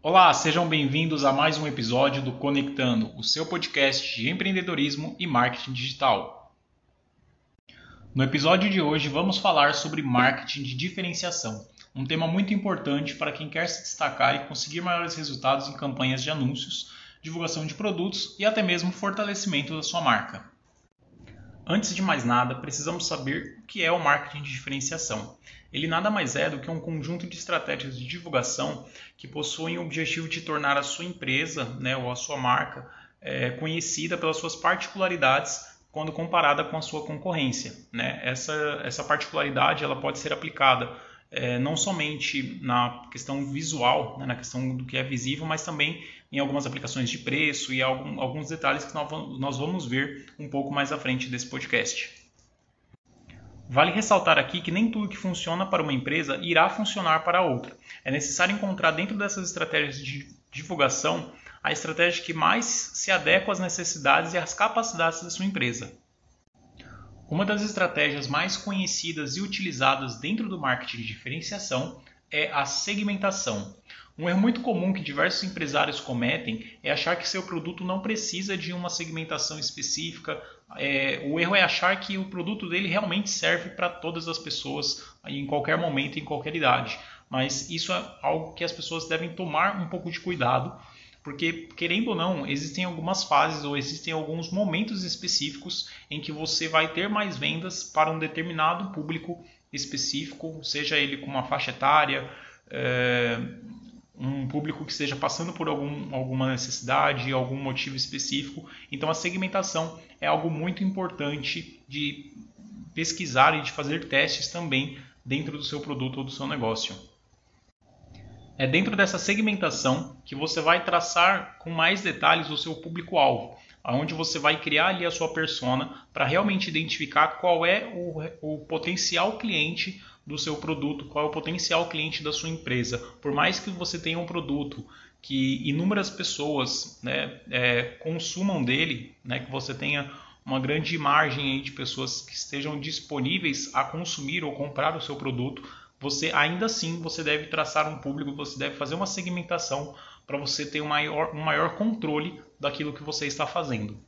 Olá, sejam bem-vindos a mais um episódio do Conectando, o seu podcast de empreendedorismo e marketing digital. No episódio de hoje vamos falar sobre marketing de diferenciação, um tema muito importante para quem quer se destacar e conseguir maiores resultados em campanhas de anúncios, divulgação de produtos e até mesmo fortalecimento da sua marca. Antes de mais nada, precisamos saber o que é o marketing de diferenciação. Ele nada mais é do que um conjunto de estratégias de divulgação que possuem o objetivo de tornar a sua empresa né, ou a sua marca é, conhecida pelas suas particularidades quando comparada com a sua concorrência. Né? Essa, essa particularidade ela pode ser aplicada é, não somente na questão visual, né, na questão do que é visível, mas também em algumas aplicações de preço e algum, alguns detalhes que nós vamos ver um pouco mais à frente desse podcast. Vale ressaltar aqui que nem tudo que funciona para uma empresa irá funcionar para outra. É necessário encontrar dentro dessas estratégias de divulgação a estratégia que mais se adequa às necessidades e às capacidades da sua empresa. Uma das estratégias mais conhecidas e utilizadas dentro do marketing de diferenciação é a segmentação. Um erro muito comum que diversos empresários cometem é achar que seu produto não precisa de uma segmentação específica. É, o erro é achar que o produto dele realmente serve para todas as pessoas em qualquer momento, em qualquer idade. Mas isso é algo que as pessoas devem tomar um pouco de cuidado porque, querendo ou não, existem algumas fases ou existem alguns momentos específicos em que você vai ter mais vendas para um determinado público específico, seja ele com uma faixa etária, é, um público que esteja passando por algum, alguma necessidade, algum motivo específico. Então, a segmentação é algo muito importante de pesquisar e de fazer testes também dentro do seu produto ou do seu negócio. É dentro dessa segmentação que você vai traçar com mais detalhes o seu público-alvo, onde você vai criar ali a sua persona para realmente identificar qual é o, o potencial cliente do seu produto, qual é o potencial cliente da sua empresa. Por mais que você tenha um produto que inúmeras pessoas né, é, consumam dele, né, que você tenha uma grande margem de pessoas que estejam disponíveis a consumir ou comprar o seu produto, você ainda assim você deve traçar um público, você deve fazer uma segmentação para você ter um maior, um maior controle daquilo que você está fazendo.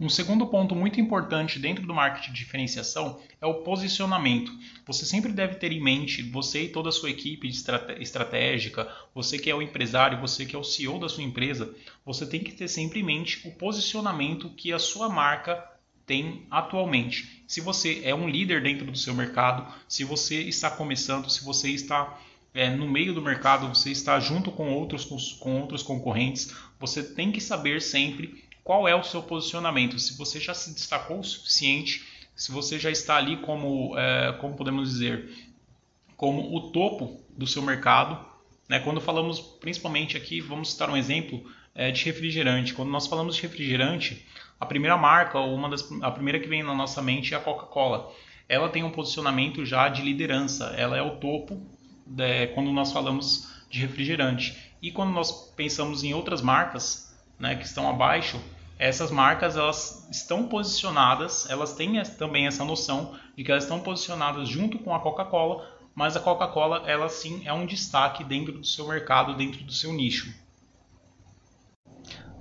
Um segundo ponto muito importante dentro do marketing de diferenciação é o posicionamento. Você sempre deve ter em mente, você e toda a sua equipe estratégica, você que é o empresário, você que é o CEO da sua empresa, você tem que ter sempre em mente o posicionamento que a sua marca tem atualmente. Se você é um líder dentro do seu mercado, se você está começando, se você está é, no meio do mercado, você está junto com outros, com outros concorrentes, você tem que saber sempre qual é o seu posicionamento. Se você já se destacou o suficiente, se você já está ali como, é, como podemos dizer, como o topo do seu mercado. Né? Quando falamos, principalmente aqui, vamos citar um exemplo é, de refrigerante. Quando nós falamos de refrigerante, a primeira marca, ou uma das, a primeira que vem na nossa mente é a Coca-Cola. Ela tem um posicionamento já de liderança, ela é o topo de, né, quando nós falamos de refrigerante. E quando nós pensamos em outras marcas né, que estão abaixo, essas marcas elas estão posicionadas, elas têm também essa noção de que elas estão posicionadas junto com a Coca-Cola, mas a Coca-Cola ela sim é um destaque dentro do seu mercado, dentro do seu nicho.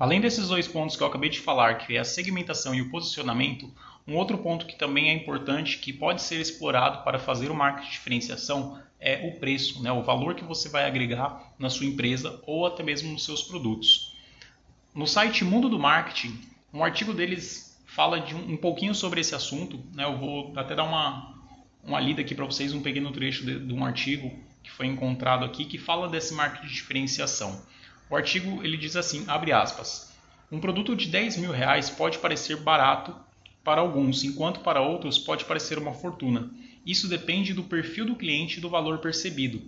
Além desses dois pontos que eu acabei de falar, que é a segmentação e o posicionamento, um outro ponto que também é importante, que pode ser explorado para fazer o marketing de diferenciação, é o preço, né? o valor que você vai agregar na sua empresa ou até mesmo nos seus produtos. No site Mundo do Marketing, um artigo deles fala de um, um pouquinho sobre esse assunto. Né? Eu vou até dar uma, uma lida aqui para vocês, um pequeno trecho de, de um artigo que foi encontrado aqui que fala desse marketing de diferenciação. O artigo ele diz assim, abre aspas, um produto de 10 mil reais pode parecer barato para alguns, enquanto para outros pode parecer uma fortuna. Isso depende do perfil do cliente e do valor percebido.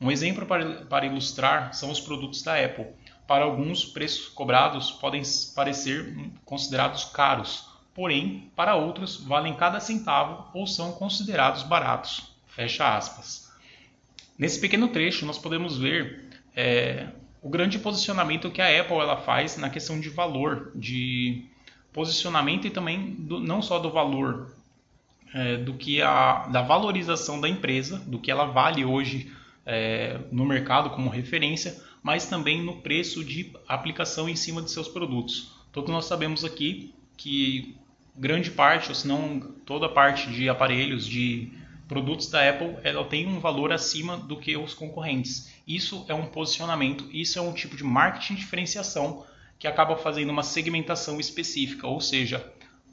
Um exemplo para, para ilustrar são os produtos da Apple. Para alguns, preços cobrados podem parecer considerados caros, porém, para outros, valem cada centavo ou são considerados baratos. Fecha aspas. Nesse pequeno trecho, nós podemos ver é, o grande posicionamento que a Apple ela faz na questão de valor, de posicionamento e também do, não só do valor, é, do que a da valorização da empresa, do que ela vale hoje é, no mercado como referência, mas também no preço de aplicação em cima de seus produtos. Todos nós sabemos aqui que grande parte, ou se não toda parte de aparelhos, de produtos da Apple, ela tem um valor acima do que os concorrentes. Isso é um posicionamento, isso é um tipo de marketing diferenciação que acaba fazendo uma segmentação específica, ou seja,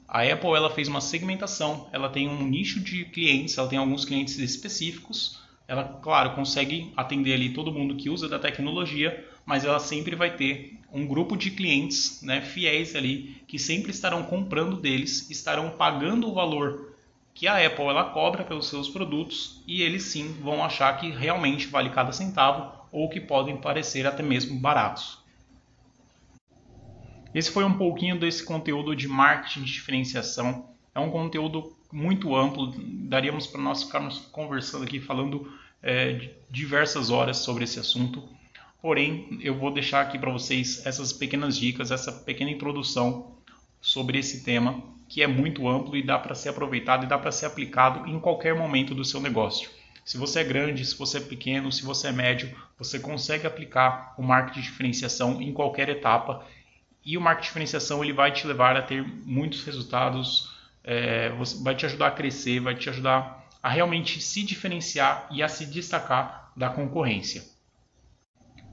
a Apple ela fez uma segmentação, ela tem um nicho de clientes, ela tem alguns clientes específicos, ela, claro, consegue atender ali todo mundo que usa da tecnologia, mas ela sempre vai ter um grupo de clientes né, fiéis ali que sempre estarão comprando deles, estarão pagando o valor que a Apple ela cobra pelos seus produtos e eles sim vão achar que realmente vale cada centavo ou que podem parecer até mesmo baratos. Esse foi um pouquinho desse conteúdo de marketing de diferenciação. É um conteúdo muito amplo, daríamos para nós ficarmos conversando aqui, falando é, diversas horas sobre esse assunto. Porém, eu vou deixar aqui para vocês essas pequenas dicas, essa pequena introdução sobre esse tema, que é muito amplo e dá para ser aproveitado e dá para ser aplicado em qualquer momento do seu negócio. Se você é grande, se você é pequeno, se você é médio, você consegue aplicar o marketing de diferenciação em qualquer etapa e o marketing de diferenciação ele vai te levar a ter muitos resultados, é, vai te ajudar a crescer, vai te ajudar a realmente se diferenciar e a se destacar da concorrência.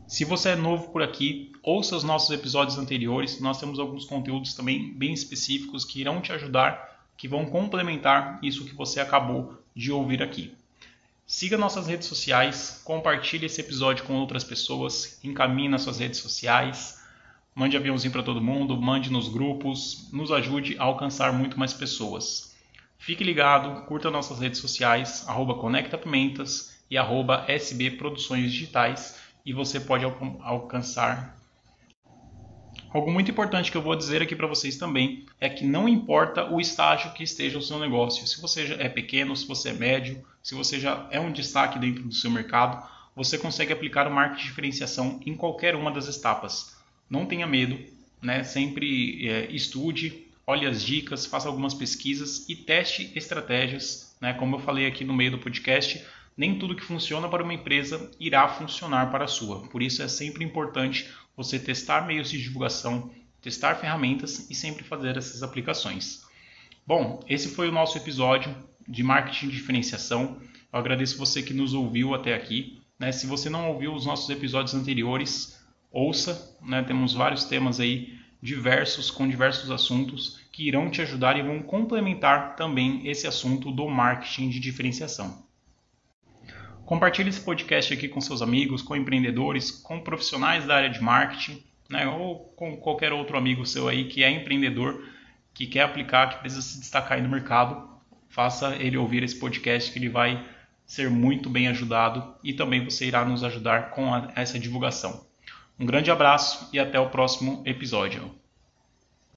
Se você é novo por aqui, ouça os nossos episódios anteriores. Nós temos alguns conteúdos também bem específicos que irão te ajudar, que vão complementar isso que você acabou de ouvir aqui. Siga nossas redes sociais, compartilhe esse episódio com outras pessoas, encaminhe nas suas redes sociais, mande aviãozinho para todo mundo, mande nos grupos, nos ajude a alcançar muito mais pessoas. Fique ligado, curta nossas redes sociais, arroba Conecta Pimentas e arroba SB Produções Digitais e você pode alcançar. Algo muito importante que eu vou dizer aqui para vocês também é que não importa o estágio que esteja o seu negócio, se você é pequeno, se você é médio, se você já é um destaque dentro do seu mercado, você consegue aplicar o marketing de diferenciação em qualquer uma das etapas. Não tenha medo, né? sempre é, estude, olhe as dicas, faça algumas pesquisas e teste estratégias. Né? Como eu falei aqui no meio do podcast, nem tudo que funciona para uma empresa irá funcionar para a sua. Por isso é sempre importante você testar meios de divulgação, testar ferramentas e sempre fazer essas aplicações. Bom, esse foi o nosso episódio de marketing de diferenciação. Eu agradeço você que nos ouviu até aqui. Né? Se você não ouviu os nossos episódios anteriores, ouça. Né? Temos vários temas aí diversos, com diversos assuntos que irão te ajudar e vão complementar também esse assunto do marketing de diferenciação. Compartilhe esse podcast aqui com seus amigos, com empreendedores, com profissionais da área de marketing, né, ou com qualquer outro amigo seu aí que é empreendedor, que quer aplicar, que precisa se destacar aí no mercado. Faça ele ouvir esse podcast que ele vai ser muito bem ajudado e também você irá nos ajudar com a, essa divulgação. Um grande abraço e até o próximo episódio.